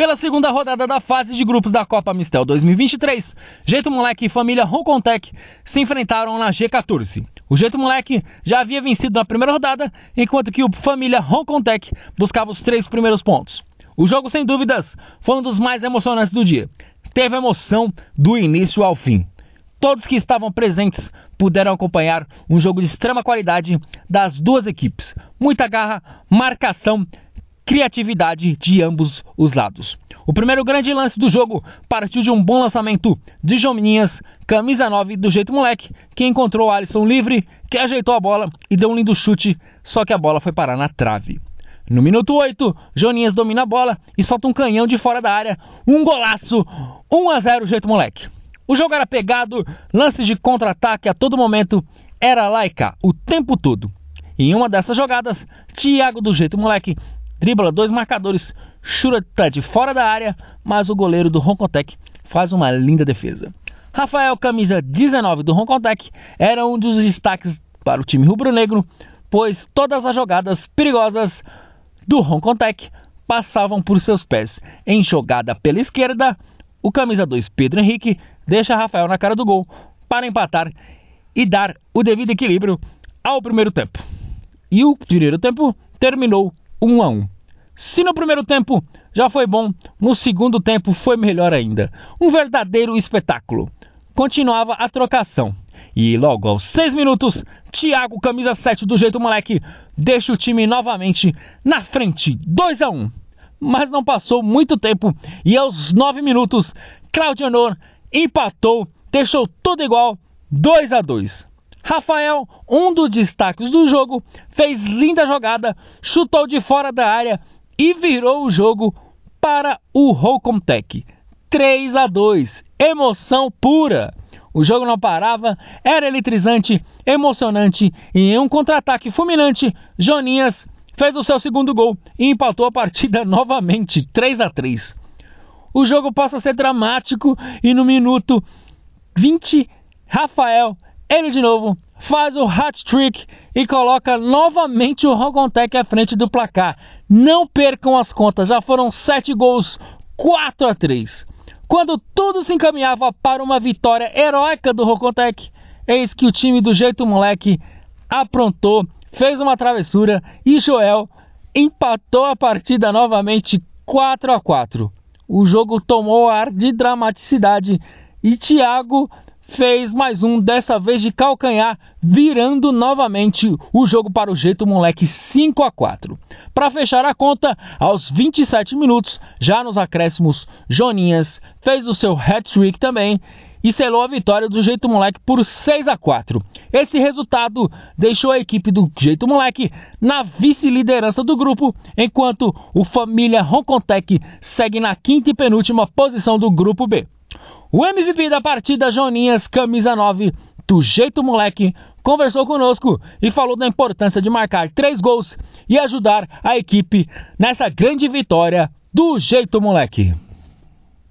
Pela segunda rodada da fase de grupos da Copa Mistel 2023, Jeito Moleque e família Roncontec se enfrentaram na G14. O Jeito Moleque já havia vencido na primeira rodada, enquanto que o família Roncontec buscava os três primeiros pontos. O jogo, sem dúvidas, foi um dos mais emocionantes do dia. Teve emoção do início ao fim. Todos que estavam presentes puderam acompanhar um jogo de extrema qualidade das duas equipes. Muita garra, marcação criatividade de ambos os lados. O primeiro grande lance do jogo partiu de um bom lançamento de Jominhas, camisa 9 do jeito moleque, que encontrou Alisson livre, que ajeitou a bola e deu um lindo chute, só que a bola foi parar na trave. No minuto 8, Joninhas domina a bola e solta um canhão de fora da área, um golaço, 1 a 0 jeito moleque. O jogo era pegado, lances de contra-ataque a todo momento, era laica o tempo todo. Em uma dessas jogadas, Thiago do jeito moleque dribla dois marcadores, chuta de fora da área, mas o goleiro do Roncotec faz uma linda defesa. Rafael, camisa 19 do Roncotec, era um dos destaques para o time rubro-negro, pois todas as jogadas perigosas do Roncotec passavam por seus pés. Em jogada pela esquerda, o camisa 2 Pedro Henrique deixa Rafael na cara do gol para empatar e dar o devido equilíbrio ao primeiro tempo. E o primeiro tempo terminou 1 a 1. Se no primeiro tempo já foi bom, no segundo tempo foi melhor ainda. Um verdadeiro espetáculo. Continuava a trocação. E logo aos 6 minutos, Thiago, camisa 7 do jeito moleque, deixa o time novamente na frente, 2 a 1. Mas não passou muito tempo e aos 9 minutos, Claudio empatou, deixou tudo igual, 2 a 2. Rafael, um dos destaques do jogo, fez linda jogada, chutou de fora da área e virou o jogo para o Holcomtec. 3 a 2, emoção pura. O jogo não parava, era eletrizante, emocionante e em um contra-ataque fulminante, Joninhas fez o seu segundo gol e empatou a partida novamente, 3 a 3. O jogo passa a ser dramático e no minuto 20, Rafael ele de novo faz o hat-trick e coloca novamente o Rogontec à frente do placar. Não percam as contas, já foram 7 gols, 4 a 3. Quando tudo se encaminhava para uma vitória heróica do Rocontec, eis que o time do jeito moleque aprontou, fez uma travessura e Joel empatou a partida novamente 4 a 4. O jogo tomou ar de dramaticidade e Thiago fez mais um, dessa vez de calcanhar, virando novamente o jogo para o jeito moleque 5 a 4. Para fechar a conta, aos 27 minutos, já nos acréscimos, Joninhas fez o seu hat-trick também e selou a vitória do Jeito Moleque por 6 a 4. Esse resultado deixou a equipe do Jeito Moleque na vice-liderança do grupo, enquanto o Família Roncontec segue na quinta e penúltima posição do grupo B. O MVP da partida, Joninhas, camisa 9, do jeito moleque, conversou conosco e falou da importância de marcar três gols e ajudar a equipe nessa grande vitória do jeito moleque.